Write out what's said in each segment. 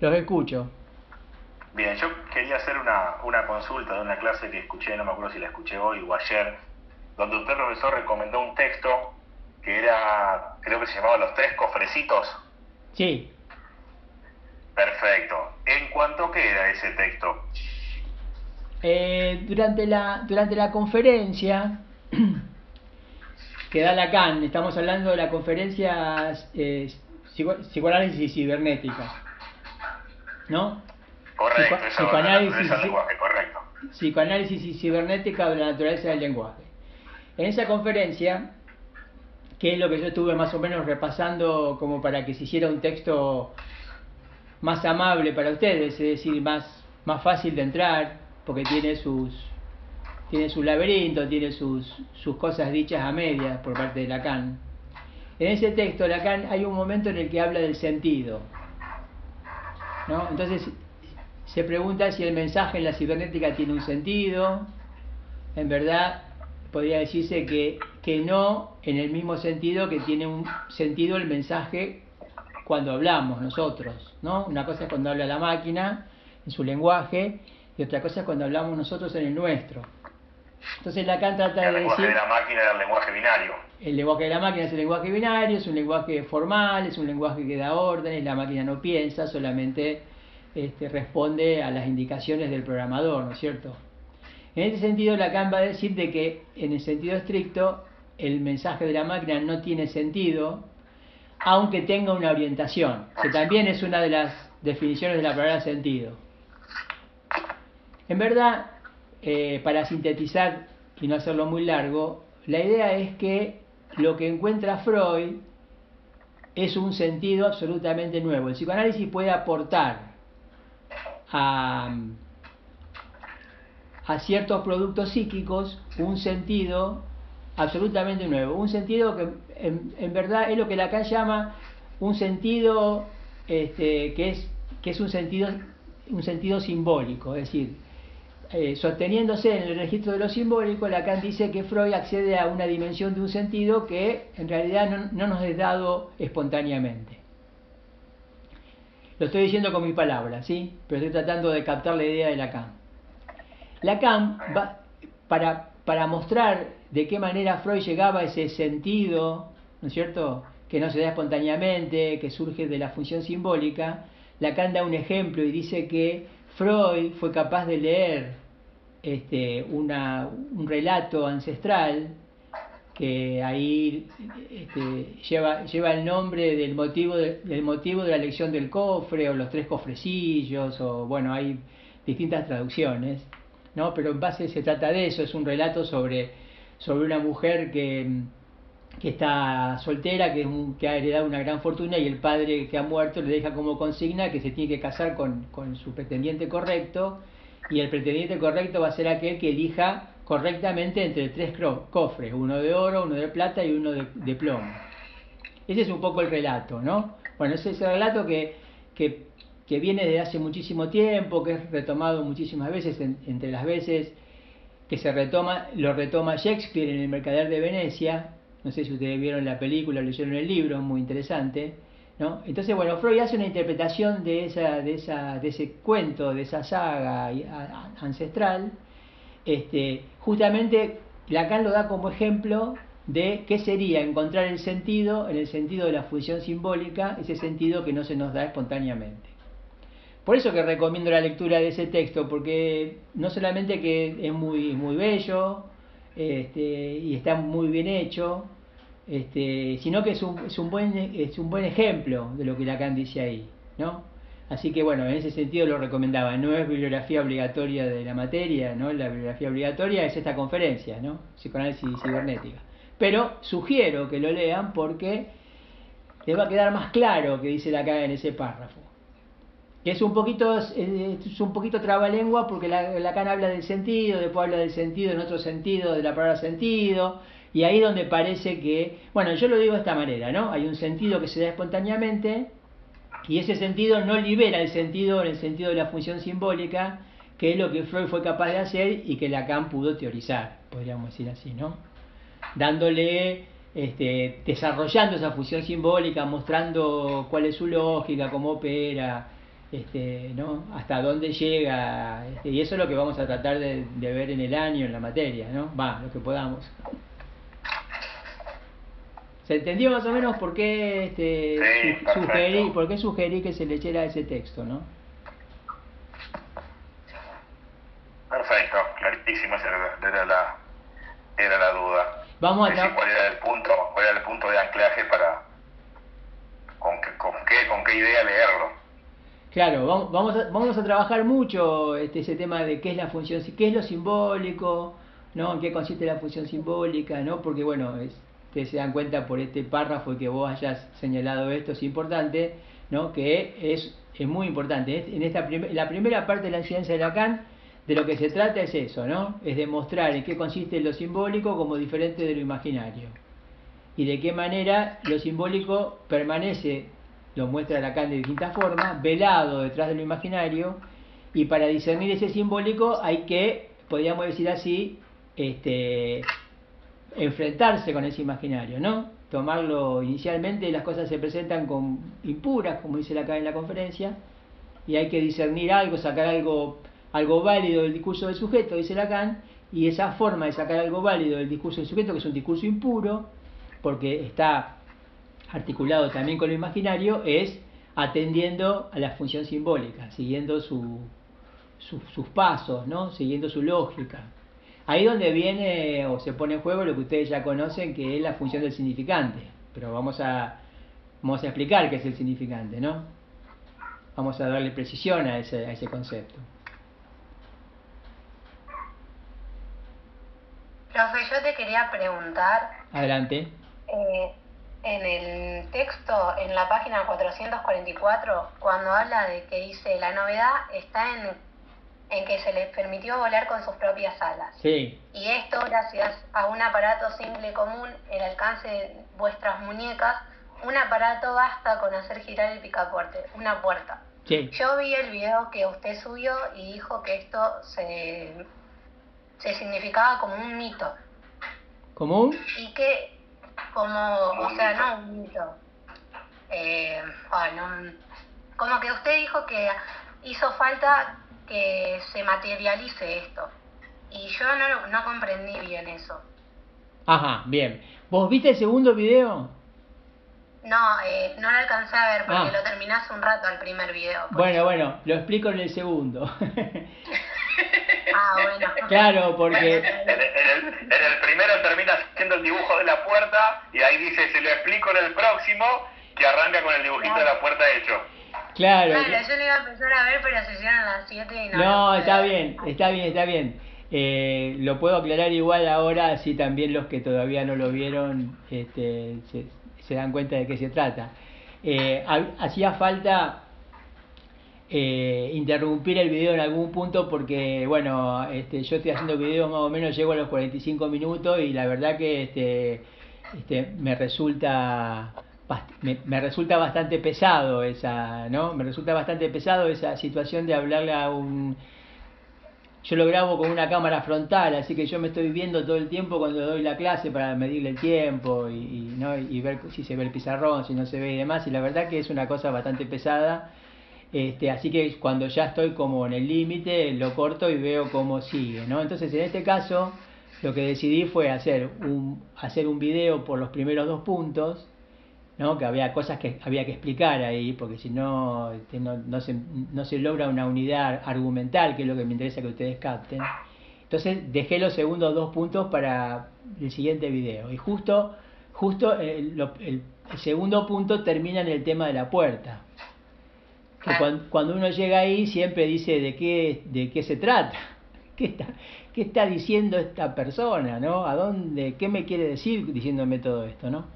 Los escucho. Bien, yo quería hacer una, una consulta de una clase que escuché, no me acuerdo si la escuché hoy o ayer, donde usted, profesor, recomendó un texto que era, creo que se llamaba Los Tres Cofrecitos. Sí. Perfecto. ¿En cuanto qué era ese texto? Eh, durante, la, durante la conferencia que da Lacan, estamos hablando de la conferencia eh, psicoanálisis cibernética, ¿no? Correcto, psicoanálisis, lenguaje, correcto. Psicoanálisis y cibernética de la naturaleza del lenguaje. En esa conferencia, que es lo que yo estuve más o menos repasando como para que se hiciera un texto más amable para ustedes, es decir, más, más fácil de entrar, porque tiene sus tiene su laberinto, tiene sus, sus cosas dichas a medias por parte de Lacan. En ese texto, Lacan, hay un momento en el que habla del sentido. ¿No? Entonces, se pregunta si el mensaje en la cibernética tiene un sentido. En verdad, podría decirse que, que no, en el mismo sentido que tiene un sentido el mensaje cuando hablamos nosotros, ¿no? Una cosa es cuando habla la máquina en su lenguaje y otra cosa es cuando hablamos nosotros en el nuestro. Entonces Lacan trata de decir... El lenguaje de la máquina es el lenguaje binario. El lenguaje de la máquina es el lenguaje binario, es un lenguaje formal, es un lenguaje que da órdenes, la máquina no piensa, solamente este, responde a las indicaciones del programador, ¿no es cierto? En este sentido Lacan va a decir de que en el sentido estricto el mensaje de la máquina no tiene sentido, aunque tenga una orientación, que también es una de las definiciones de la palabra sentido. En verdad, eh, para sintetizar y no hacerlo muy largo, la idea es que lo que encuentra Freud es un sentido absolutamente nuevo. El psicoanálisis puede aportar a, a ciertos productos psíquicos un sentido absolutamente nuevo. Un sentido que en, verdad es lo que Lacan llama un sentido este, que, es, que es un sentido, un sentido simbólico, es decir, eh, sosteniéndose en el registro de lo simbólico, Lacan dice que Freud accede a una dimensión de un sentido que en realidad no, no nos es dado espontáneamente. Lo estoy diciendo con mis palabras, ¿sí? Pero estoy tratando de captar la idea de Lacan. Lacan, va, para, para mostrar de qué manera Freud llegaba a ese sentido, ¿no es cierto?, que no se da espontáneamente, que surge de la función simbólica, Lacan da un ejemplo y dice que Freud fue capaz de leer este, una, un relato ancestral que ahí este, lleva, lleva el nombre del motivo de, del motivo de la elección del cofre o los tres cofrecillos o bueno hay distintas traducciones no pero en base se trata de eso es un relato sobre sobre una mujer que, que está soltera, que, que, ha heredado una gran fortuna y el padre que ha muerto le deja como consigna que se tiene que casar con, con su pretendiente correcto y el pretendiente correcto va a ser aquel que elija correctamente entre tres cofres, uno de oro, uno de plata y uno de, plomo. Ese es un poco el relato, ¿no? Bueno, ese es el relato que, que, que viene desde hace muchísimo tiempo, que es retomado muchísimas veces, entre las veces que se retoma, lo retoma Shakespeare en El Mercader de Venecia, no sé si ustedes vieron la película o leyeron el libro, muy interesante, ¿no? Entonces, bueno, Freud hace una interpretación de, esa, de, esa, de ese cuento, de esa saga ancestral, este, justamente Lacan lo da como ejemplo de qué sería encontrar el sentido en el sentido de la función simbólica, ese sentido que no se nos da espontáneamente. Por eso que recomiendo la lectura de ese texto, porque no solamente que es muy, muy bello este, y está muy bien hecho, este, sino que es un, es, un buen, es un buen ejemplo de lo que Lacan dice ahí. ¿no? Así que bueno, en ese sentido lo recomendaba. No es bibliografía obligatoria de la materia, ¿no? La bibliografía obligatoria es esta conferencia, ¿no? Psicoanálisis cibernética. Pero sugiero que lo lean porque les va a quedar más claro que dice Lacan en ese párrafo es un poquito es un poquito trabalengua porque la, Lacan habla del sentido, después habla del sentido en otro sentido de la palabra sentido, y ahí donde parece que, bueno, yo lo digo de esta manera, ¿no? Hay un sentido que se da espontáneamente y ese sentido no libera el sentido en el sentido de la función simbólica, que es lo que Freud fue capaz de hacer y que Lacan pudo teorizar, podríamos decir así, ¿no? Dándole este, desarrollando esa función simbólica, mostrando cuál es su lógica, cómo opera, este, ¿no? hasta dónde llega, este, y eso es lo que vamos a tratar de, ver en el año, en la materia, ¿no? Va, lo que podamos. ¿Se entendió más o menos por qué este, sugerí, por qué sugerí que se le echara ese texto, no? Perfecto, clarísimo, era la, era la duda. Vamos a cuál era el punto, cuál era el punto de anclaje para con, con qué, con qué idea leerlo. Claro, vamos, a, vamos a trabajar mucho este, ese tema de qué es la función, qué es lo simbólico, ¿no? En qué consiste la función simbólica, ¿no? Porque bueno, es, ustedes se dan cuenta por este párrafo y que vos hayas señalado esto, es importante, ¿no? Que es, es muy importante. En esta la primera parte de la enseñanza de Lacan, de lo que se trata es eso, ¿no? Es demostrar en qué consiste lo simbólico como diferente de lo imaginario. Y de qué manera lo simbólico permanece lo muestra Lacan de distintas formas, velado detrás de lo imaginario, y para discernir ese simbólico hay que, podríamos decir así, este, enfrentarse con ese imaginario, ¿no? Tomarlo inicialmente, las cosas se presentan con impuras, como dice Lacan en la conferencia, y hay que discernir algo, sacar algo, algo válido del discurso del sujeto, dice Lacan, y esa forma de sacar algo válido del discurso del sujeto, que es un discurso impuro, porque está articulado también con lo imaginario, es atendiendo a la función simbólica, siguiendo su, sus pasos, ¿no? siguiendo su lógica. Ahí donde viene o se pone en juego lo que ustedes ya conocen, que es la función del significante. Pero vamos a, vamos a explicar qué es el significante, ¿no? Vamos a darle precisión a ese, a ese concepto. Profe, yo te quería preguntar. Adelante. Eh, en el texto, en la página 444, cuando habla de que dice la novedad está en, en que se les permitió volar con sus propias alas. Sí. Y esto gracias a un aparato simple y común, el alcance de vuestras muñecas, un aparato basta con hacer girar el picaporte, una puerta. Sí. Yo vi el video que usted subió y dijo que esto se, se significaba como un mito. ¿Común? Y que como, o sea, no un mito. Eh, como que usted dijo que hizo falta que se materialice esto. Y yo no, no comprendí bien eso. Ajá, bien. ¿Vos viste el segundo video? No, eh, no lo alcancé a ver porque ah. lo terminé hace un rato el primer video. Bueno, bueno, lo explico en el segundo. Ah, bueno. Claro, porque... En, el, primero termina haciendo el dibujo de la puerta y ahí dice, se lo explico en el próximo, que arranca con el dibujito de la puerta hecho. Claro. Claro, yo lo iba a empezar a ver, pero se hicieron a las 7 y no. No, está bien, está bien, está bien. Eh, lo puedo aclarar igual ahora, así también los que todavía no lo vieron este, se, dan cuenta de qué se trata. Eh, hacía falta eh, interrumpir el video en algún punto porque, bueno, este, yo estoy haciendo videos más o menos, llego a los 45 minutos y la verdad que este, este, me resulta me, resulta bastante pesado esa, ¿no? Me resulta bastante pesado esa situación de hablarle a un yo lo grabo con una cámara frontal, así que yo me estoy viendo todo el tiempo cuando doy la clase para medirle el tiempo y, ¿no? y ver si se ve el pizarrón, si no se ve y demás. Y la verdad que es una cosa bastante pesada este, así que cuando ya estoy como en el límite, lo corto y veo cómo sigue, ¿no? Entonces, en este caso, lo que decidí fue hacer un, hacer un video por los primeros dos puntos, ¿no? Que había cosas que había que explicar ahí, porque si no, este, no, no, se, no se logra una unidad argumental, que es lo que me interesa que ustedes capten. Entonces, dejé los segundos dos puntos para el siguiente video. Y justo, justo el, el segundo punto termina en el tema de la puerta cuando, uno llega ahí siempre dice de qué, de qué se trata, qué está, qué está diciendo esta persona, ¿no? ¿A dónde, qué me quiere decir diciéndome todo esto, ¿no?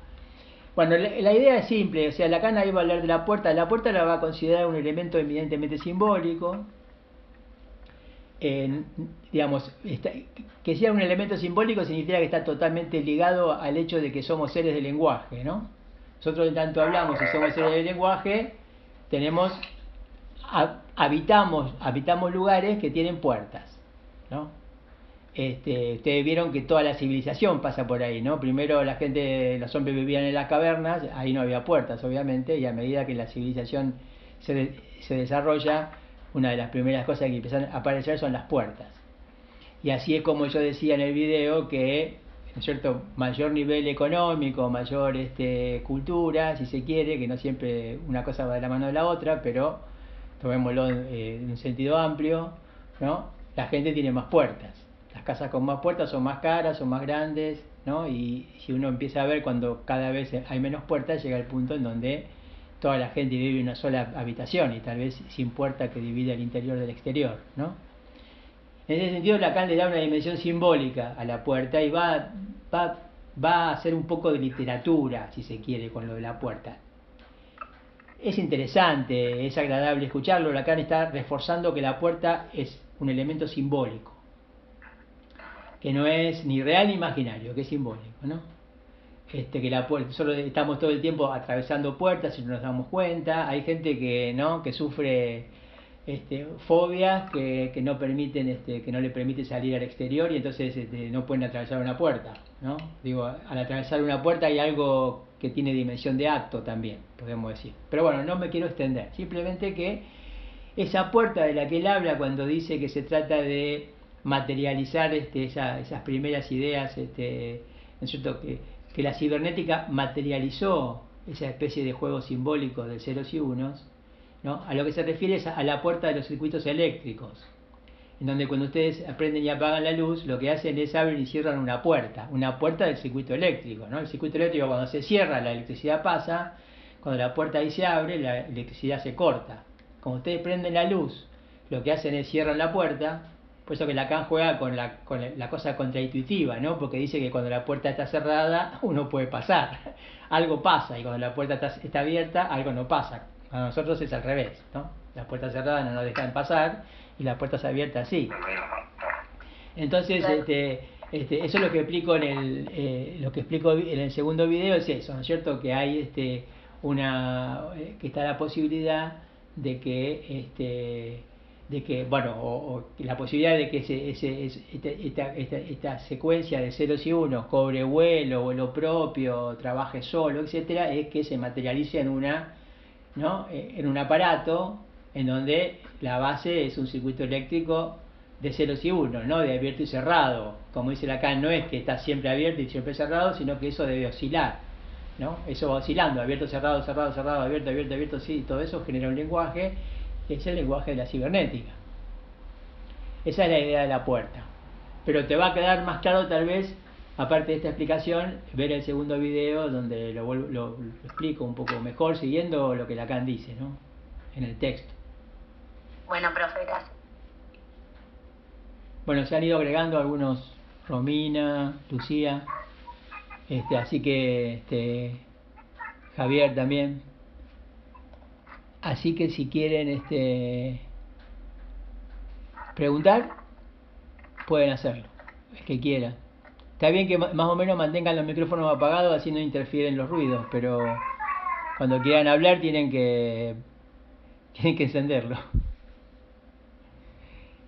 Bueno, la, idea es simple, o sea, la cana iba a hablar de la puerta, la puerta la va a considerar un elemento evidentemente simbólico, digamos, que sea un elemento simbólico significa que está totalmente ligado al hecho de que somos seres de lenguaje, ¿no? Nosotros en tanto hablamos y somos seres de lenguaje, tenemos habitamos, habitamos lugares que tienen puertas, ¿no? Este, ustedes vieron que toda la civilización pasa por ahí, ¿no? Primero la gente, los hombres vivían en las cavernas, ahí no había puertas, obviamente, y a medida que la civilización se, se desarrolla, una de las primeras cosas que empiezan a aparecer son las puertas. Y así es como yo decía en el video que, ¿no es cierto?, mayor nivel económico, mayor este, cultura, si se quiere, que no siempre una cosa va de la mano de la otra, pero tomémoslo eh, en un sentido amplio, ¿no? La gente tiene más puertas. Las casas con más puertas son más caras, son más grandes, ¿no? Y si uno empieza a ver cuando cada vez hay menos puertas, llega el punto en donde toda la gente vive en una sola habitación y tal vez sin puerta que divide el interior del exterior, ¿no? En ese sentido, Lacan le da una dimensión simbólica a la puerta y va, va, va a hacer un poco de literatura, si se quiere, con lo de la puerta. Es interesante, es agradable escucharlo. Lacan está reforzando que la puerta es un elemento simbólico, que no es ni real ni imaginario, que es simbólico, ¿no? Este, que la puerta, solo estamos todo el tiempo atravesando puertas y no nos damos cuenta. Hay gente que, ¿no? que sufre este, fobias que, que, no permiten, este, que no le permite salir al exterior y entonces este, no pueden atravesar una puerta, ¿no? Digo, al atravesar una puerta hay algo que tiene dimensión de acto también, podemos decir. Pero bueno, no me quiero extender, simplemente que esa puerta de la que él habla cuando dice que se trata de materializar este, esa, esas primeras ideas, este, ¿no es? Que, que la cibernética materializó esa especie de juego simbólico de ceros y unos, ¿no? A lo que se refiere es a la puerta de los circuitos eléctricos, en donde cuando ustedes aprenden y apagan la luz, lo que hacen es abrir y cierran una puerta, una puerta del circuito eléctrico. ¿no? El circuito eléctrico cuando se cierra, la electricidad pasa, cuando la puerta ahí se abre, la electricidad se corta. Cuando ustedes prenden la luz, lo que hacen es cierran la puerta, por eso que Lacan juega con la, con la cosa contraintuitiva, ¿no? porque dice que cuando la puerta está cerrada, uno puede pasar, algo pasa, y cuando la puerta está abierta, algo no pasa. A nosotros es al revés, ¿no? Las puertas cerradas no nos dejan pasar y las puertas abiertas sí. Entonces, este, este, eso es lo que explico en el, eh, lo que explico en el segundo video es eso, ¿no es cierto? Que hay este, una, eh, que está la posibilidad de que, este, de que, bueno, o, la posibilidad de que ese, ese, esta, esta, esta, secuencia de ceros y unos cobre vuelo, vuelo propio, trabaje solo, etcétera, es que se materialice en una ¿no? Eh, en un aparato en donde la base es un circuito eléctrico de ceros y unos, ¿no? de abierto y cerrado. Como dice acá, no es que está siempre abierto y siempre cerrado, sino que eso debe oscilar. ¿no? Eso va oscilando, abierto, cerrado, cerrado, cerrado, abierto, abierto, abierto, sí, todo eso genera un lenguaje que es el lenguaje de la cibernética. Esa es la idea de la puerta. Pero te va a quedar más claro tal vez aparte de esta explicación, ver el segundo video donde lo, lo, lo, explico un poco mejor, siguiendo lo que Lacan dice, ¿no? En el texto. Bueno, profe, gracias. Bueno, se han ido agregando algunos, Romina, Lucía, este, así que este, Javier también. Así que si quieren este, preguntar, pueden hacerlo, el que quieran. Está bien que más o menos mantengan los micrófonos apagados así no interfieren los ruidos, pero cuando quieran hablar tienen que tienen que encenderlo.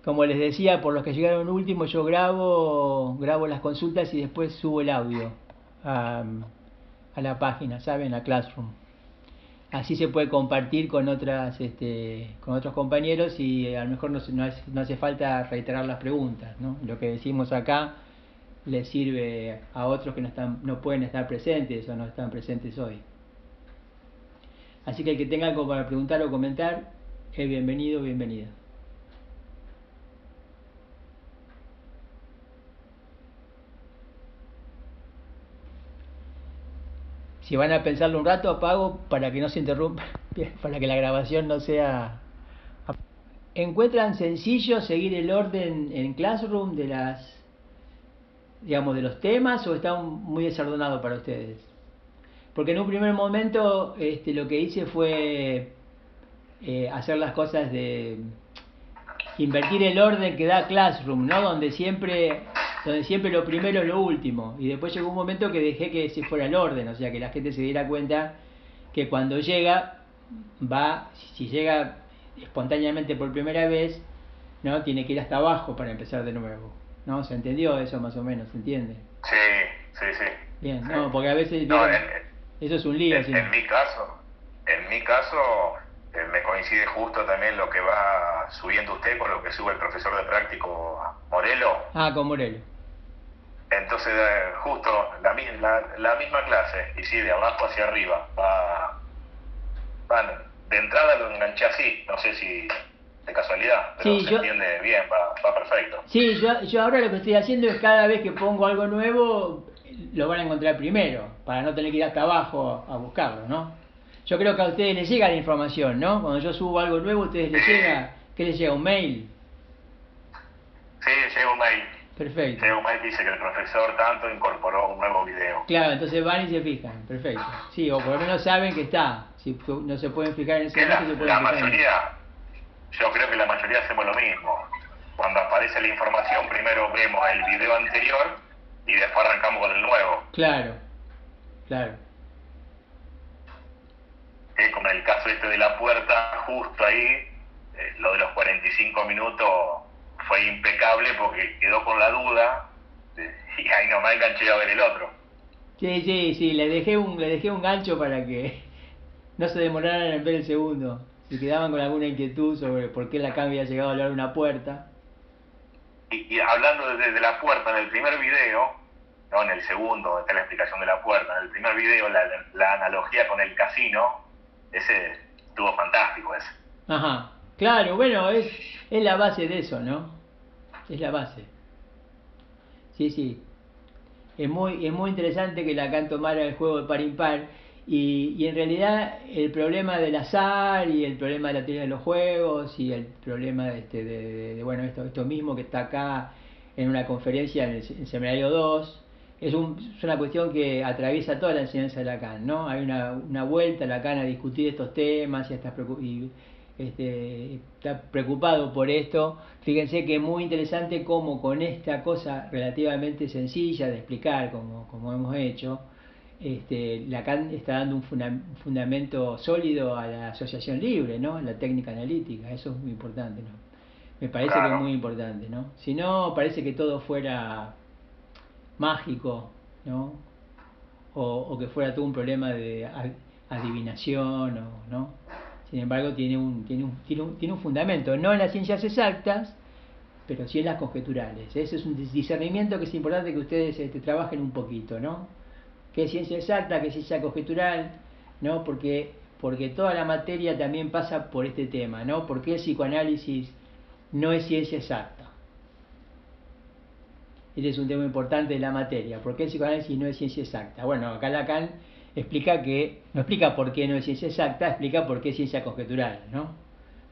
Como les decía, por los que llegaron último, yo grabo grabo las consultas y después subo el audio a, a la página, ¿saben? A Classroom. Así se puede compartir con otras este, con otros compañeros y a lo mejor no, no, hace, no hace falta reiterar las preguntas, ¿no? Lo que decimos acá le sirve a otros que no, están, no pueden estar presentes o no están presentes hoy. Así que el que tenga algo para preguntar o comentar, es bienvenido bienvenida. Si van a pensarlo un rato, apago para que no se interrumpa, para que la grabación no sea... ¿Encuentran sencillo seguir el orden en Classroom de las digamos, de los temas o está muy desordenado para ustedes? Porque en un primer momento este, lo que hice fue eh, hacer las cosas de invertir el orden que da Classroom, ¿no? Donde siempre, donde siempre lo primero es lo último. Y después llegó un momento que dejé que se fuera el orden, o sea, que la gente se diera cuenta que cuando llega, va, si llega espontáneamente por primera vez, ¿no? Tiene que ir hasta abajo para empezar de nuevo. ¿No? ¿Se entendió eso más o menos? ¿Se entiende? Sí, sí, sí. Bien, no, porque a veces... No, eso es un lío. En, en, mi caso, en mi caso, eh, me coincide justo también lo que va subiendo usted con lo que sube el profesor de práctico Morelo. Ah, con Morelo. Entonces, eh, justo la, la, misma clase, y sí, de abajo hacia arriba, va, de entrada lo enganché así, no sé si de casualidad, pero se entiende bien, va, perfecto. Sí, yo, yo ahora lo que estoy haciendo es cada vez que pongo algo nuevo, lo van a encontrar primero, para no tener que ir hasta abajo a buscarlo, ¿no? Yo creo que a ustedes les llega la información, ¿no? Cuando yo subo algo nuevo, ¿a ustedes les llega? ¿Qué les llega? ¿Un mail? Sí, llega un mail. Perfecto. Llega un mail que dice que el profesor tanto incorporó un nuevo video. Claro, entonces van y se fijan. Perfecto. Sí, o por lo menos saben que está. Si no se pueden fijar en ese momento, la, se pueden la mayoría, yo creo que la mayoría hacemos lo mismo. Cuando aparece la información, primero vemos el video anterior y después arrancamos con el nuevo. Claro, claro. Eh, como en el caso este de la puerta, justo ahí, eh, lo de los 45 minutos fue impecable porque quedó con la duda y ahí nomás enganché a ver el otro. Sí, sí, sí, le dejé un, le dejé un gancho para que no se demoraran en ver el segundo. Si quedaban con alguna inquietud sobre por qué la cambia había llegado a hablar una puerta. Y, hablando desde la puerta, en el primer video, no en el segundo, está la explicación de la puerta, en el primer video la, la analogía con el casino, ese estuvo fantástico ese. Ajá, claro, bueno, es, es la base de eso, ¿no? Es la base. Sí, sí. Es muy, es muy interesante que Lacan tomara el juego de par impar y, y, en realidad el problema del azar y el problema de la teoría de los juegos y el problema de, este, de, bueno esto, esto mismo que está acá en una conferencia en el, seminario 2 es, un, es, una cuestión que atraviesa toda la enseñanza de Lacan, ¿no? Hay una, una vuelta a Lacan a discutir estos temas y, y este, está preocupado por esto. Fíjense que es muy interesante cómo con esta cosa relativamente sencilla de explicar, como, como hemos hecho, este, Lacan está dando un fundamento sólido a la asociación libre, ¿no? La técnica analítica, eso es muy importante, ¿no? Me parece que es muy importante, ¿no? Si no, parece que todo fuera mágico, ¿no? O, que fuera todo un problema de adivinación, o, ¿no? Sin embargo, tiene un, tiene, un, tiene, un, tiene un fundamento, no en las ciencias exactas, pero sí en las conjeturales. Ese es un discernimiento que es importante que ustedes este, trabajen un poquito, ¿no? Qué es ciencia exacta, qué es ciencia conjetural, ¿no? Porque, porque toda la materia también pasa por este tema, ¿no? Porque el psicoanálisis no es ciencia exacta. Este es un tema importante de la materia. ¿Por qué el psicoanálisis no es ciencia exacta? Bueno, acá Lacan explica que, no explica por qué no es ciencia exacta, explica por qué es ciencia conjetural, ¿no?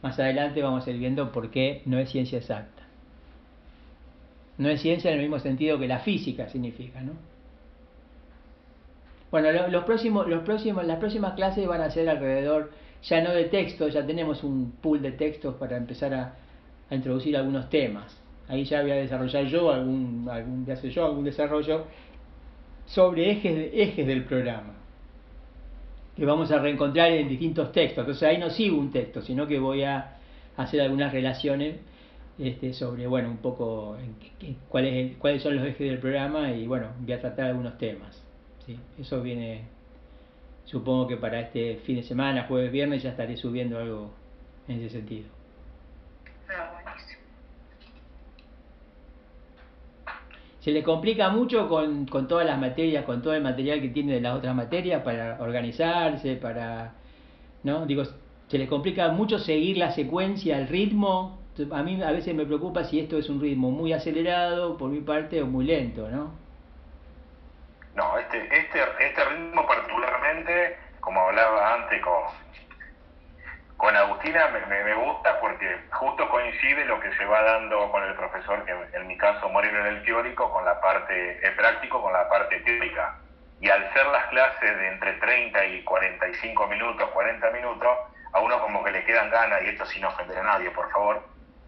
Más adelante vamos a ir viendo por qué no es ciencia exacta. No es ciencia en el mismo sentido que la física significa, ¿no? Bueno, los próximos, los próximos, las próximas clases van a ser alrededor, ya no de texto, ya tenemos un pool de textos para empezar a, introducir algunos temas. Ahí ya voy a desarrollar yo algún, algún, yo algún desarrollo sobre ejes, ejes del programa que vamos a reencontrar en distintos textos. Entonces ahí no sigo un texto, sino que voy a hacer algunas relaciones este, sobre, bueno, un poco cuáles, cuáles son los ejes del programa y, bueno, voy a tratar algunos temas. ¿Sí? Eso viene, supongo que para este fin de semana, jueves, viernes, ya estaré subiendo algo en ese sentido. Ah, se le complica mucho con, con, todas las materias, con todo el material que tiene de las otras materias para organizarse, para, ¿no? Digo, se le complica mucho seguir la secuencia, el ritmo. A mí a veces me preocupa si esto es un ritmo muy acelerado por mi parte o muy lento, ¿no? No, este, este, este ritmo particularmente, como hablaba antes con, con Agustina, me, me, gusta porque justo coincide lo que se va dando con el profesor, que en mi caso Moreno en el teórico, con la parte práctico, con la parte teórica. Y al ser las clases de entre 30 y 45 minutos, 40 minutos, a uno como que le quedan ganas, y esto sin ofender a nadie, por favor,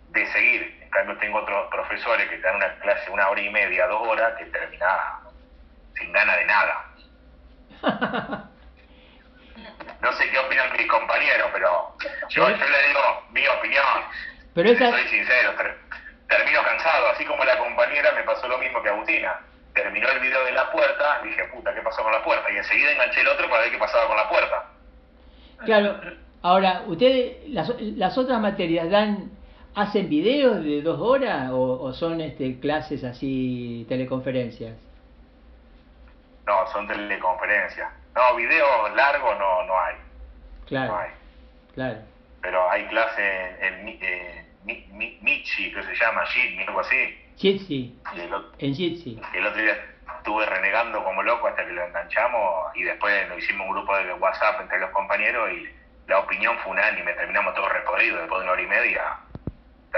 de seguir. En cambio tengo otros profesores que te dan una clase una hora y media, dos horas, que termina sin gana de nada. No sé qué opinan mis compañeros, pero yo, yo le digo mi opinión. Pero Soy sincero, termino cansado, así como la compañera me pasó lo mismo que Agustina. Terminó el video de la puerta, dije, puta, ¿qué pasó con la puerta? Y enseguida enganché el otro para ver qué pasaba con la puerta. Claro, Ahora, ¿ustedes las, las otras materias dan hacen videos de dos horas o, son este, clases así, teleconferencias? No, son teleconferencias. No, videos largos no, no hay. Claro. No hay. Claro. Pero hay clases en, en, Michi, que se llama Jitsi, algo así. Jitsi. En Jitsi. El otro día estuve renegando como loco hasta que lo enganchamos y después nos hicimos un grupo de WhatsApp entre los compañeros y la opinión fue unánime, terminamos todo recorrido después de una hora y media.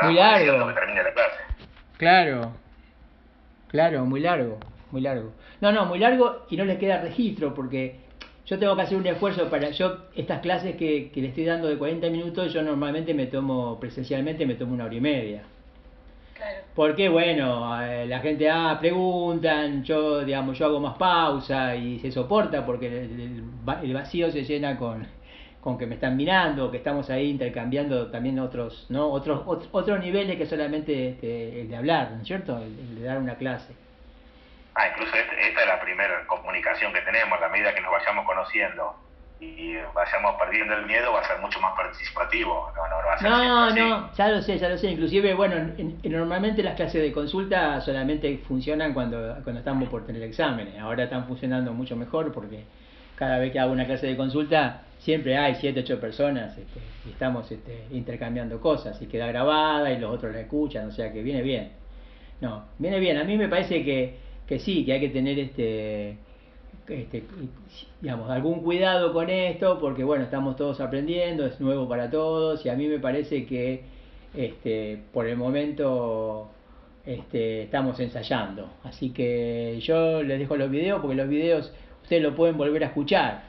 Muy largo. Claro, claro, muy largo, muy largo. No, no, muy largo y no le queda registro porque yo tengo que hacer un esfuerzo para yo estas clases que, que le estoy dando de 40 minutos yo normalmente me tomo presencialmente me tomo una hora y media claro. porque bueno eh, la gente ah preguntan yo digamos yo hago más pausa y se soporta porque el vacío se llena con con que me están mirando, que estamos ahí intercambiando también otros, ¿no? Otros, otros, niveles que solamente este, el de hablar, ¿no es cierto? El, de dar una clase. Ah, incluso este, esta es la primera comunicación que tenemos, a medida que nos vayamos conociendo y vayamos perdiendo el miedo va a ser mucho más participativo, no, no, no va a ser No, no, ya lo sé, ya lo sé, inclusive, bueno, normalmente las clases de consulta solamente funcionan cuando, cuando estamos por tener exámenes, ahora están funcionando mucho mejor porque cada vez que hago una clase de consulta siempre hay siete, ocho personas este, y estamos este, intercambiando cosas. Y queda grabada y los otros la escuchan, o sea que viene bien. No, viene bien. A mí me parece que, que sí, que hay que tener este, este, digamos, algún cuidado con esto, porque bueno, estamos todos aprendiendo, es nuevo para todos y a mí me parece que este, por el momento este, estamos ensayando. Así que yo les dejo los videos porque los videos ustedes lo pueden volver a escuchar.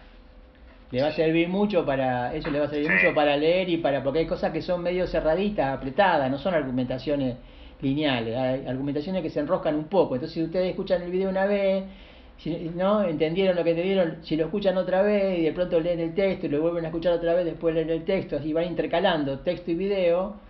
Le va a servir mucho para eso le va a servir mucho para leer y para porque hay cosas que son medio cerraditas apretadas no son argumentaciones lineales hay argumentaciones que se enroscan un poco entonces si ustedes escuchan el video una vez si, no entendieron lo que entendieron si lo escuchan otra vez y de pronto leen el texto y lo vuelven a escuchar otra vez después leen el texto así van intercalando texto y video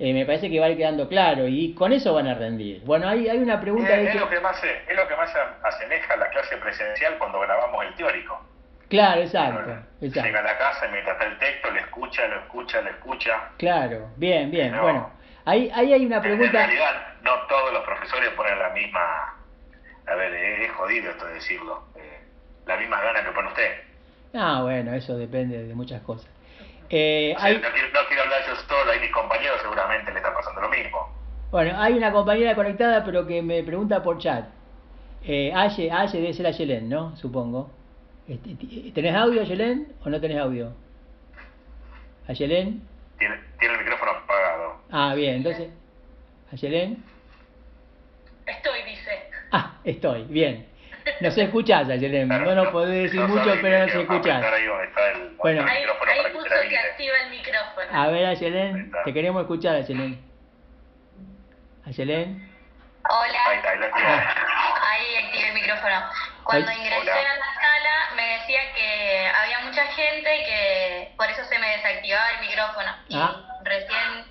eh, me parece que va a ir quedando claro y con eso van a rendir. Bueno, hay, hay una pregunta... Es, lo que más, es lo que más asemeja a la clase presencial cuando grabamos el teórico. Claro, exacto, exacto. Llega a la casa y mientras está el texto, le escucha, lo escucha, lo escucha. Claro, bien, bien. bueno, ahí, ahí hay una pregunta. En realidad, no todos los profesores ponen la misma. A ver, es, jodido esto de decirlo. Eh, la misma gana que pone usted. Ah, bueno, eso depende de muchas cosas. Eh, no, quiero, hablar yo solo, ahí mis compañeros seguramente le está pasando lo mismo. Bueno, hay una compañera conectada, pero que me pregunta por chat. Eh, Aye, Aye debe ser Ayelen, ¿no? Supongo. Este, ¿Tenés audio, Ayelen, o no tenés audio? ¿Ayelen? Tiene, tiene el micrófono apagado. Ah, bien, entonces. ¿Ayelen? Estoy, dice. Ah, estoy, bien. No se escuchás, Ayelen. no nos podés decir mucho, pero no se escuchás. Bueno, ahí, ahí puso que, activa el micrófono. A ver, Ayelen, te queremos escuchar, Ayelen. Ayelen. Hola. Ahí, está, ahí, ahí activé el micrófono. Cuando ingresé a la sala me decía que había mucha gente y que por eso se me desactivaba el micrófono. Y ah. recién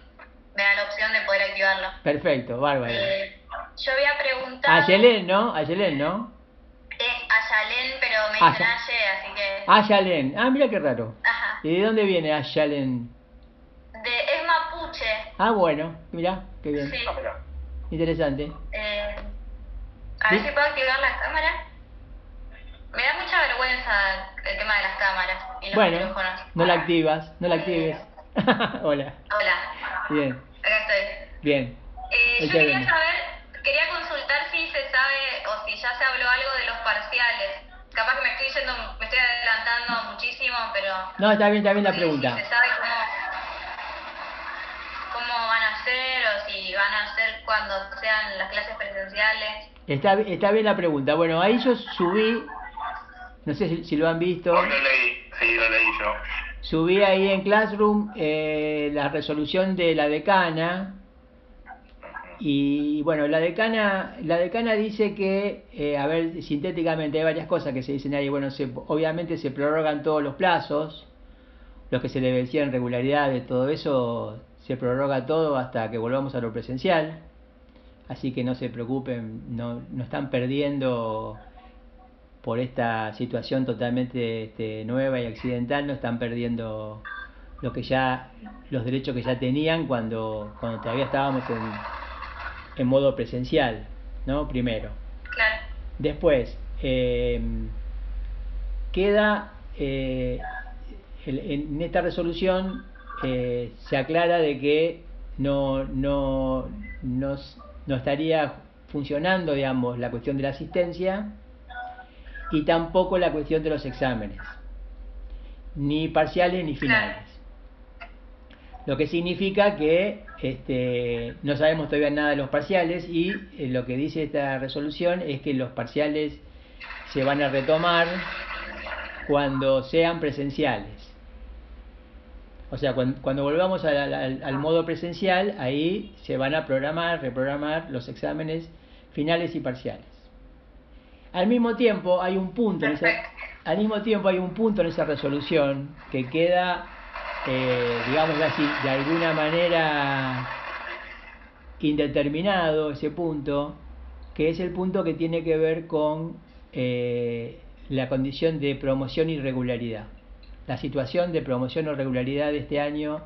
me da la opción de poder activarlo. Perfecto, bárbaro. Eh, yo había preguntado... A Yelén, ¿no? A Yelén, ¿no? Es Ayalén, pero me dicen así que... Ayalén. Ah, mira qué raro. Ajá. ¿Y de dónde viene Ayalén? De, es mapuche. Ah, bueno, mira, qué bien. Sí. Ah, Interesante. Eh, a ver si puedo activar la cámara. Me da mucha vergüenza el tema de las cámaras y los bueno, micrófonos. No la activas, no la actives. Hola. Hola. Bien. Acá estoy. Bien. Eh, yo quería saber, quería consultar si se sabe o si ya se habló algo de los parciales. Capaz que me estoy yendo, me estoy adelantando muchísimo, pero... No, está bien, está bien la pregunta. Si se sabe cómo, cómo van a ser o si van a ser cuando sean las clases presenciales. Está, está bien la pregunta. Bueno, ahí yo subí no sé si, lo han visto. lo leí, sí, lo leí yo. Subí ahí en Classroom eh, la resolución de la decana. Y bueno, la decana, la decana dice que, eh, a ver, sintéticamente hay varias cosas que se dicen ahí. Bueno, se, obviamente se prorrogan todos los plazos, los que se le vencían regularidades, todo eso se prorroga todo hasta que volvamos a lo presencial. Así que no se preocupen, no, no están perdiendo por esta situación totalmente este, nueva y accidental no están perdiendo lo que ya los derechos que ya tenían cuando, cuando todavía estábamos en, en modo presencial, ¿no? Primero. Claro. Después, eh, queda eh, en esta resolución eh, se aclara de que no, no, no, no estaría funcionando, digamos, la cuestión de la asistencia y tampoco la cuestión de los exámenes, ni parciales ni finales. Lo que significa que este, no sabemos todavía nada de los parciales y eh, lo que dice esta resolución es que los parciales se van a retomar cuando sean presenciales. O sea, cuando, volvamos al, modo presencial, ahí se van a programar, reprogramar los exámenes finales y parciales. Al mismo tiempo hay un punto en esa, al mismo tiempo hay un punto en esa resolución que queda, eh, digamos así, de alguna manera indeterminado ese punto, que es el punto que tiene que ver con eh, la condición de promoción y regularidad la situación de promoción o regularidad de este año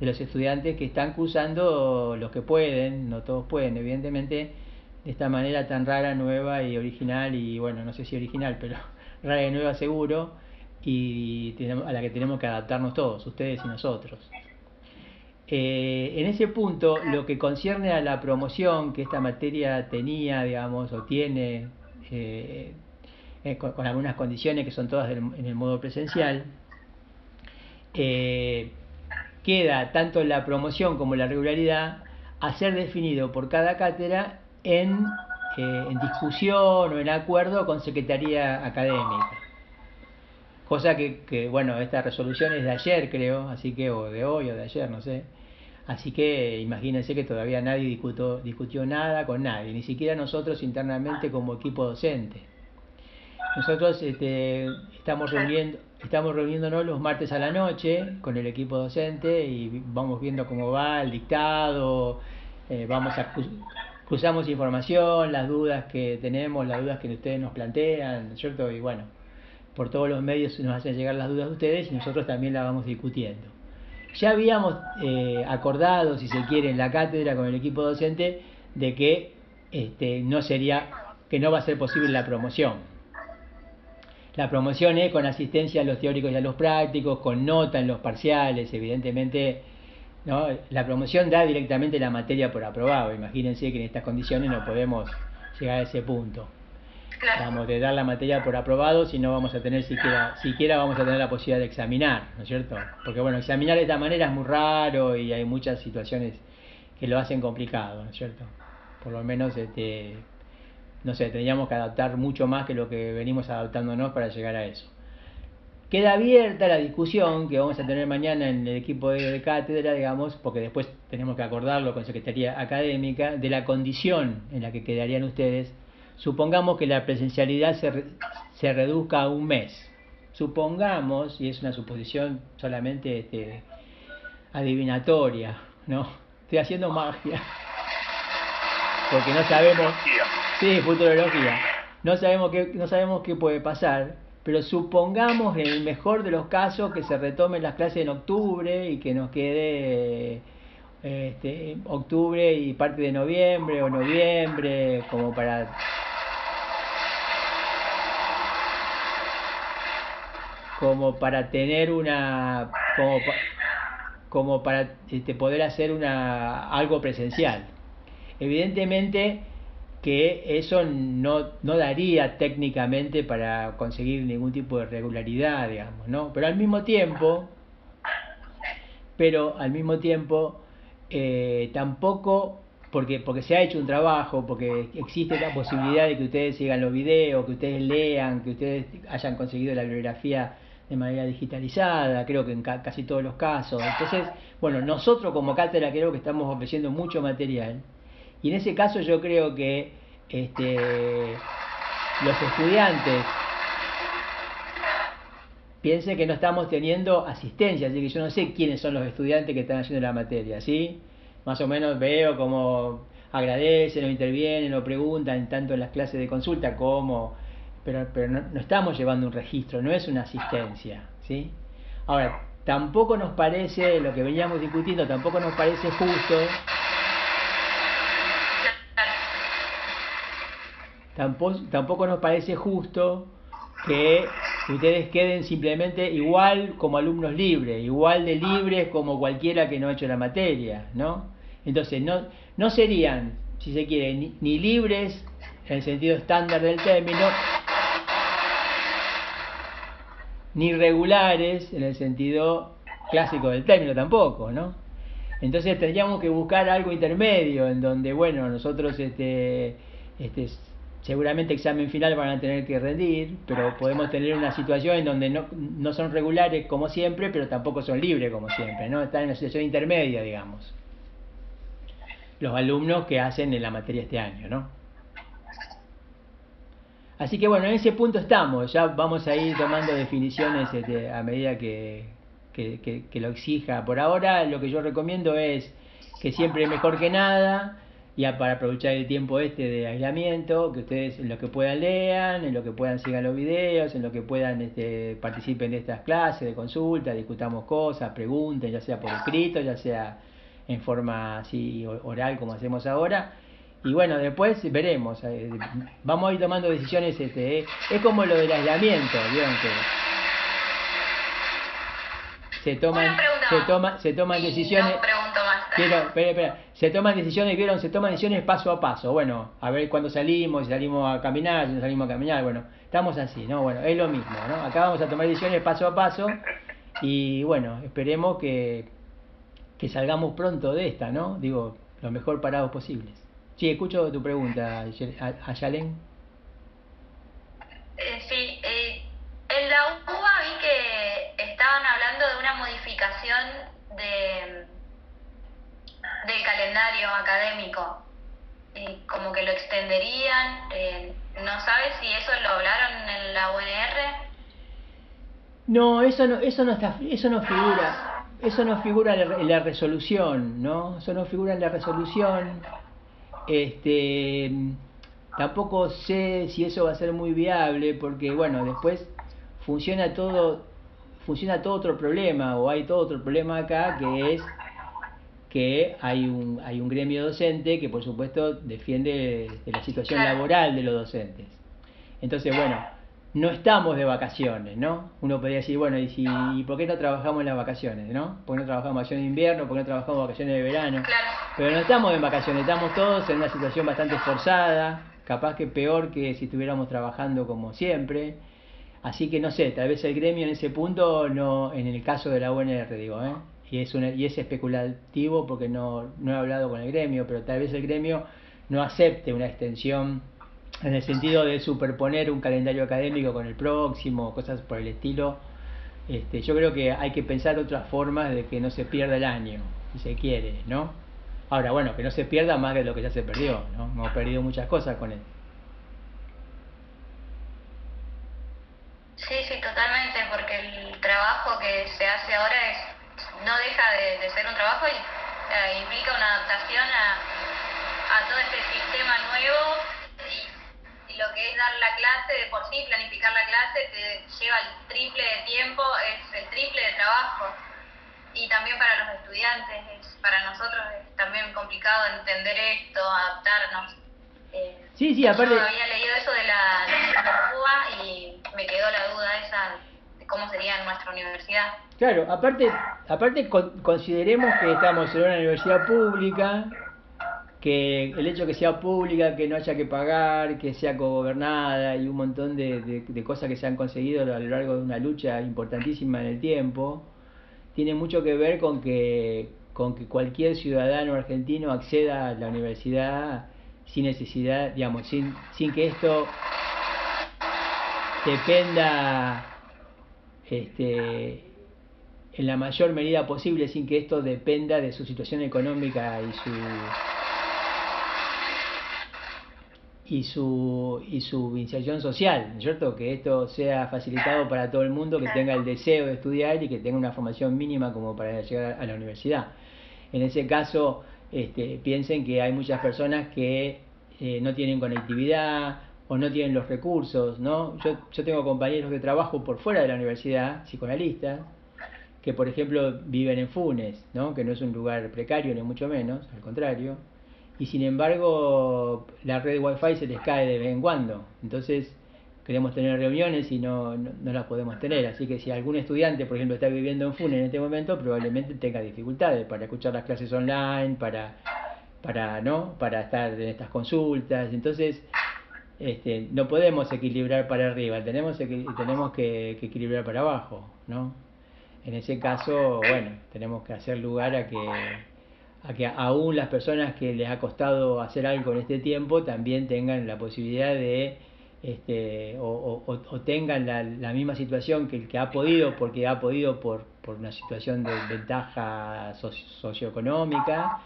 de los estudiantes que están cursando los que pueden, no todos pueden, evidentemente, de esta manera tan rara, nueva y original, y bueno, no sé si original, pero rara y nueva seguro, y a la que tenemos que adaptarnos todos, ustedes y nosotros. Eh, en ese punto, lo que concierne a la promoción que esta materia tenía, digamos, o tiene, eh, eh, con, algunas condiciones que son todas en el modo presencial, queda tanto la promoción como la regularidad a ser definido por cada cátedra en, eh, en discusión o en acuerdo con Secretaría Académica. Cosa que, que, bueno, esta resolución es de ayer, creo, así que, o de hoy o de ayer, no sé. Así que imagínense que todavía nadie discutió, discutió nada con nadie, ni siquiera nosotros internamente como equipo docente. Nosotros este, estamos reuniendo, estamos reuniéndonos los martes a la noche con el equipo docente y vamos viendo cómo va el dictado, eh, vamos a cruzamos información, las dudas que tenemos, las dudas que ustedes nos plantean, ¿cierto? Y bueno, por todos los medios nos hacen llegar las dudas de ustedes y nosotros también las vamos discutiendo. Ya habíamos eh, acordado, si se quiere, en la cátedra con el equipo docente de que este, no sería, que no va a ser posible la promoción la promoción es con asistencia a los teóricos y a los prácticos, con nota en los parciales, evidentemente. ¿No? La promoción da directamente la materia por aprobado. Imagínense que en estas condiciones no podemos llegar a ese punto. Vamos de dar la materia por aprobado si no vamos a tener siquiera, siquiera vamos a tener la posibilidad de examinar, ¿no es cierto? Porque bueno, examinar de esta manera es muy raro y hay muchas situaciones que lo hacen complicado, ¿no es cierto? Por lo menos este, no sé, tendríamos que adaptar mucho más que lo que venimos adaptándonos para llegar a eso. Queda abierta la discusión que vamos a tener mañana en el equipo de cátedra, digamos, porque después tenemos que acordarlo con Secretaría Académica, de la condición en la que quedarían ustedes. Supongamos que la presencialidad se, se reduzca a un mes. Supongamos, y es una suposición solamente este, adivinatoria, ¿no? Estoy haciendo magia. Porque no sabemos Sí, futurología. No sabemos qué, no sabemos qué puede pasar, pero supongamos en el mejor de los casos que se retomen las clases en octubre y que nos quede este, octubre y parte de noviembre o noviembre como para como para tener una como, como para este, poder hacer una algo presencial. Evidentemente que eso no, no daría técnicamente para conseguir ningún tipo de regularidad, digamos, ¿no? Pero al mismo tiempo, pero al mismo tiempo eh, tampoco porque porque se ha hecho un trabajo, porque existe la posibilidad de que ustedes sigan los videos, que ustedes lean, que ustedes hayan conseguido la bibliografía de manera digitalizada, creo que en casi todos los casos. Entonces, bueno, nosotros como cátedra creo que estamos ofreciendo mucho material y en ese caso yo creo que este, los estudiantes piensen que no estamos teniendo asistencia, así que yo no sé quiénes son los estudiantes que están haciendo la materia, ¿sí? Más o menos veo cómo agradecen o intervienen o preguntan tanto en las clases de consulta como... Pero, pero no, no estamos llevando un registro, no es una asistencia, ¿sí? Ahora, tampoco nos parece, lo que veníamos discutiendo, tampoco nos parece justo. Tampoco, tampoco nos parece justo que ustedes queden simplemente igual como alumnos libres, igual de libres como cualquiera que no ha hecho la materia, ¿no? Entonces, no, no serían, si se quiere, ni, libres en el sentido estándar del término, ni regulares en el sentido clásico del término tampoco, ¿no? Entonces tendríamos que buscar algo intermedio en donde, bueno, nosotros este, este, seguramente examen final van a tener que rendir, pero podemos tener una situación en donde no, no son regulares como siempre, pero tampoco son libres como siempre, ¿no? Están en una situación intermedia, digamos. Los alumnos que hacen en la materia este año, ¿no? Así que bueno, en ese punto estamos, ya vamos a ir tomando definiciones este, a medida que, que, lo exija. Por ahora lo que yo recomiendo es que siempre es mejor que nada, ya para aprovechar el tiempo este de aislamiento, que ustedes en lo que puedan lean, en lo que puedan sigan los videos, en lo que puedan este, participen de estas clases de consulta, discutamos cosas, pregunten, ya sea por escrito, ya sea en forma así oral como hacemos ahora y bueno, después veremos. Eh, vamos a ir tomando decisiones. Este, eh. Es como lo del aislamiento, ¿vieron? Que se toman, se, toma, se toman decisiones. Se toman decisiones, vieron, se toman decisiones paso a paso. Bueno, a ver cuándo salimos, si salimos a caminar, si no salimos a caminar, bueno, estamos así, ¿no? Bueno, es lo mismo, ¿no? Acá vamos a tomar decisiones paso a paso y bueno, esperemos que, que salgamos pronto de esta, ¿no? Digo, lo mejor parados posibles. Sí, escucho tu pregunta, Ayalen. Eh, sí, eh, en la UBA vi que estaban hablando de una modificación de, académico, como que lo extenderían. Eh, ¿No sabes si eso lo hablaron en la UNR? No, eso no, eso no está, eso no figura, eso no figura en la resolución, ¿no? Eso no figura en la resolución. Este, tampoco sé si eso va a ser muy viable porque, bueno, después funciona todo, funciona todo otro problema o hay todo otro problema acá que es que hay un, hay un gremio docente que por supuesto defiende la situación laboral de los docentes. Entonces, bueno, no estamos de vacaciones, ¿no? Uno podría decir, bueno, ¿y, si, ¿y por qué no trabajamos en las vacaciones, no? ¿Por qué no trabajamos vacaciones de invierno? ¿Por qué no trabajamos vacaciones de verano? Pero no estamos en vacaciones, estamos todos en una situación bastante esforzada, capaz que peor que si estuviéramos trabajando como siempre. Así que no sé, tal vez el gremio en ese punto, no en el caso de la UNR, digo, ¿eh? Y es, y es especulativo porque no, no he hablado con el gremio, pero tal vez el gremio no acepte una extensión en el sentido de superponer un calendario académico con el próximo, cosas por el estilo. Este, yo creo que hay que pensar otras formas de que no se pierda el año, si se quiere, ¿no? Ahora, bueno, que no se pierda más de lo que ya se perdió, ¿no? Hemos perdido muchas cosas con él. Sí, sí, totalmente, porque el trabajo que se hace ahora no deja de, ser un trabajo y eh, implica una adaptación a, a todo este sistema nuevo lo que es dar la clase, de por sí planificar la clase, te lleva el triple de tiempo, es el triple de trabajo. Y también para los estudiantes, es, para nosotros es también complicado entender esto, adaptarnos. Eh, sí, sí, aparte... Yo había leído eso de la, de Cuba y me quedó la duda esa cómo sería nuestra universidad. Claro, aparte, aparte consideremos que estamos en una universidad pública que el hecho de que sea pública, que no haya que pagar, que sea cogobernada y un montón de, de, cosas que se han conseguido a lo largo de una lucha importantísima en el tiempo, tiene mucho que ver con que, con que cualquier ciudadano argentino acceda a la universidad sin necesidad, digamos, sin, sin que esto dependa este, en la mayor medida posible, sin que esto dependa de su situación económica y su y su, y su inserción social, cierto? Que esto sea facilitado para todo el mundo, que tenga el deseo de estudiar y que tenga una formación mínima como para llegar a la universidad. En ese caso, este, piensen que hay muchas personas que eh, no tienen conectividad o no tienen los recursos, ¿no? Yo, yo tengo compañeros de trabajo por fuera de la universidad, psicoanalistas, que por ejemplo viven en Funes, ¿no? que no es un lugar precario ni mucho menos, al contrario, y sin embargo la red Wi-Fi se les cae de vez en cuando. Entonces queremos tener reuniones y no, no, las podemos tener. Así que si algún estudiante, por ejemplo, está viviendo en Funes en este momento, probablemente tenga dificultades para escuchar las clases online, para, para, ¿no? para estar en estas consultas. Entonces, este, no podemos equilibrar para arriba, tenemos, tenemos que, que equilibrar para abajo. ¿no? En ese caso, bueno, tenemos que hacer lugar a que a que aún las personas que les ha costado hacer algo en este tiempo también tengan la posibilidad de este, o, tengan la, misma situación que el que ha podido, porque ha podido por, por una situación de ventaja socioeconómica,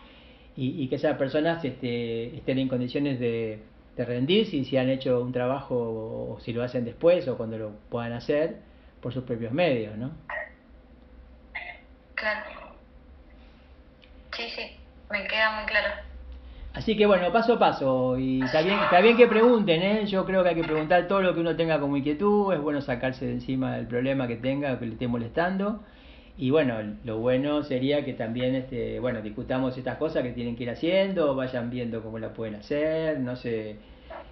y, que esas personas este, estén en condiciones de, de rendirse y si han hecho un trabajo o si lo hacen después o cuando lo puedan hacer por sus propios medios, ¿no? Claro. Sí, sí, me queda muy claro. Así que bueno, paso a paso, y está bien, está bien que pregunten, ¿eh? yo creo que hay que preguntar todo lo que uno tenga como inquietud, es bueno sacarse de encima del problema que tenga, que le esté molestando, y bueno, lo bueno sería que también, este, bueno, discutamos estas cosas que tienen que ir haciendo, vayan viendo cómo la pueden hacer, no sé,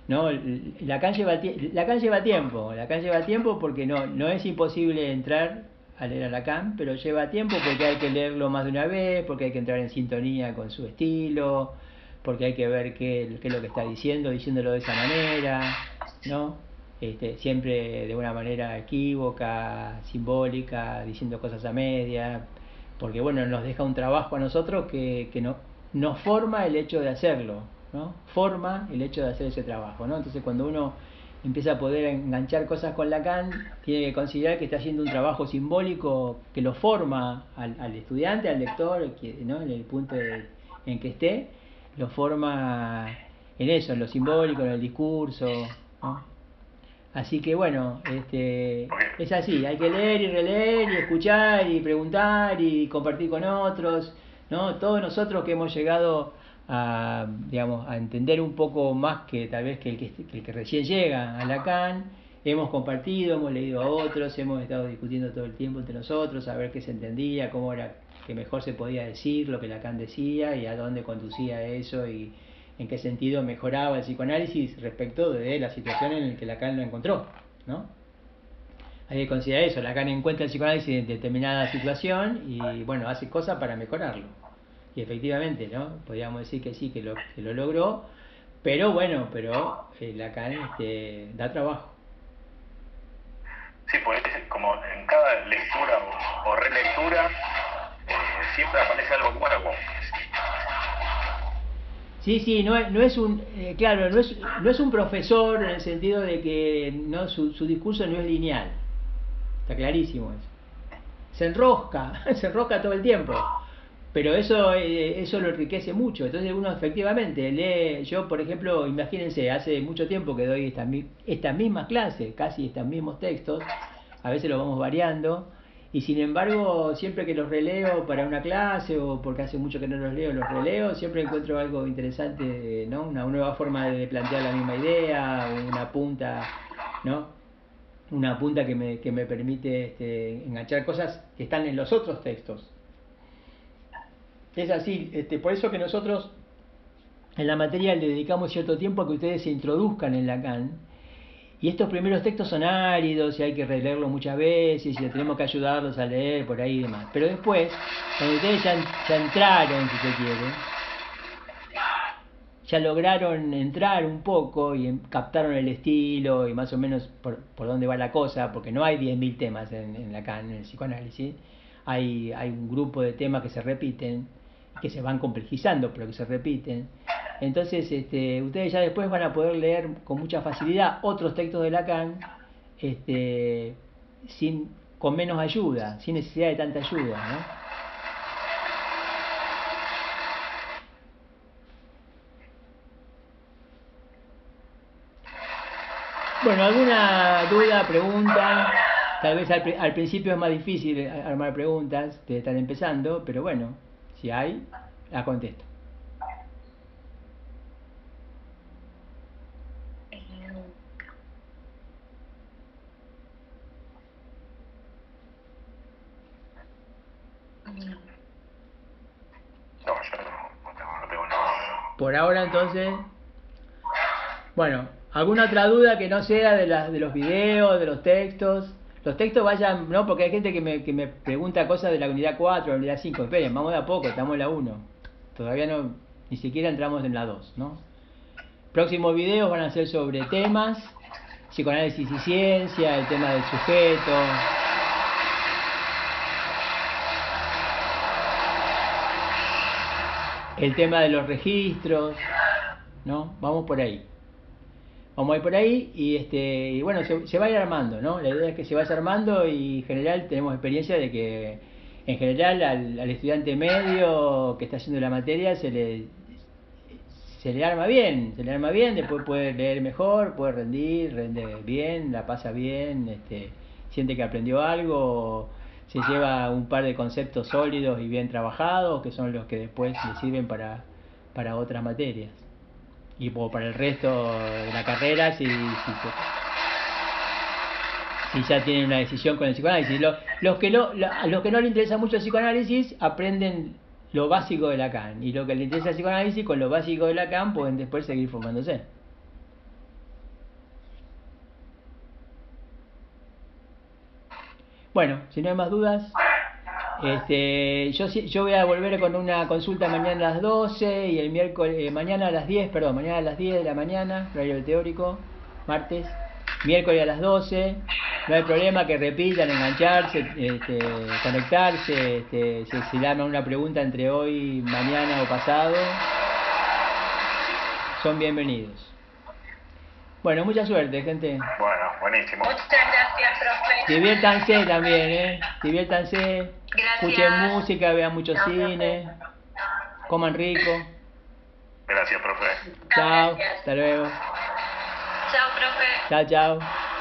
no, la calle lleva, la lleva tiempo, la calle lleva tiempo porque no, no es imposible entrar a leer a Lacan, pero lleva tiempo porque hay que leerlo más de una vez, porque hay que entrar en sintonía con su estilo, porque hay que ver qué, qué es lo que está diciendo, diciéndolo de esa manera, ¿no? Este, siempre de una manera equívoca, simbólica, diciendo cosas a media, porque bueno, nos deja un trabajo a nosotros que, que no, nos forma el hecho de hacerlo, ¿no? Forma el hecho de hacer ese trabajo, ¿no? Entonces cuando uno empieza a poder enganchar cosas con Lacan, tiene que considerar que está haciendo un trabajo simbólico que lo forma al, estudiante, al lector, ¿no? en el punto en que esté, lo forma en eso, en lo simbólico, en el discurso. Así que bueno, este, es así, hay que leer y releer y escuchar y preguntar y compartir con otros, ¿no? Todos nosotros que hemos llegado a, digamos, a entender un poco más que tal vez que el que, el que recién llega a Lacan. Hemos compartido, hemos leído a otros, hemos estado discutiendo todo el tiempo entre nosotros, a ver qué se entendía, cómo era que mejor se podía decir lo que Lacan decía y a dónde conducía eso y en qué sentido mejoraba el psicoanálisis respecto de la situación en la que Lacan lo encontró, ¿no? Hay que considerar eso, Lacan encuentra el psicoanálisis en determinada situación y bueno, hace cosas para mejorarlo. Y efectivamente, ¿no? Podríamos decir que sí, que lo, que lo logró, pero bueno, pero eh, Lacan este, da trabajo. Sí, pues como en cada lectura o, relectura eh, siempre aparece algo nuevo. Sí, sí, no es, no es un, eh, claro, no es, no es un profesor en el sentido de que no su, su discurso no es lineal. Está clarísimo eso. Se enrosca, se enrosca todo el tiempo pero eso eh, eso lo enriquece mucho entonces uno efectivamente lee yo por ejemplo imagínense hace mucho tiempo que doy estas estas mismas clases casi estos mismos textos a veces los vamos variando y sin embargo siempre que los releo para una clase o porque hace mucho que no los leo los releo siempre encuentro algo interesante no una nueva forma de plantear la misma idea una punta no una punta que me, que me permite este, enganchar cosas que están en los otros textos es así, este, por eso que nosotros en la materia le dedicamos cierto tiempo a que ustedes se introduzcan en Lacan. Y estos primeros textos son áridos y hay que releerlos muchas veces y tenemos que ayudarlos a leer por ahí y demás. Pero después, cuando ustedes ya, entraron, si se quiere, ya lograron entrar un poco y captaron el estilo y más o menos por, por dónde va la cosa, porque no hay 10.000 temas en, en Lacan, en el psicoanálisis. Hay, hay un grupo de temas que se repiten que se van complejizando, pero que se repiten. Entonces, este, ustedes ya después van a poder leer con mucha facilidad otros textos de Lacan este, sin, con menos ayuda, sin necesidad de tanta ayuda. ¿no? Bueno, ¿alguna duda, pregunta? Tal vez al, al principio es más difícil armar preguntas, te están empezando, pero bueno, si hay, la contesto. por ahora entonces bueno alguna otra duda que no sea de las de los videos de los textos los textos vayan, no, porque hay gente que me, que me pregunta cosas de la unidad 4, la unidad 5. Esperen, vamos de a poco, estamos en la 1. Todavía no, ni siquiera entramos en la 2, ¿no? Próximos videos van a ser sobre temas, psicoanálisis y ciencia, el tema del sujeto. El tema de los registros, ¿no? Vamos por ahí. Vamos a por ahí y, este, y bueno, se, va a ir armando, ¿no? La idea es que se vaya armando y en general tenemos experiencia de que en general al, estudiante medio que está haciendo la materia se le, se le arma bien, se le arma bien, después puede leer mejor, puede rendir, rende bien, la pasa bien, este, siente que aprendió algo, se lleva un par de conceptos sólidos y bien trabajados que son los que después le sirven para, para otras materias y para el resto de la carrera si, si, ya tienen una decisión con el psicoanálisis. Los, los, que no, los que no les interesa mucho el psicoanálisis aprenden lo básico de Lacan y lo que les interesa el psicoanálisis con lo básico de Lacan pueden después seguir formándose. Bueno, si no hay más dudas. Este, yo, yo voy a volver con una consulta mañana a las 12 y el miércoles, eh, mañana a las 10, perdón, mañana a las 10 de la mañana, horario teórico, martes, miércoles a las 12, no hay problema que repitan, engancharse, este, conectarse, este, si, si dan una pregunta entre hoy, mañana o pasado, son bienvenidos. Bueno, mucha suerte, gente. Bueno, buenísimo. Muchas gracias, profe. Diviértanse también, ¿eh? Diviértanse. Escuchen música, vean mucho cine. Coman rico. Gracias, profe. Chao, hasta luego. Chao, profe. Chao, chao.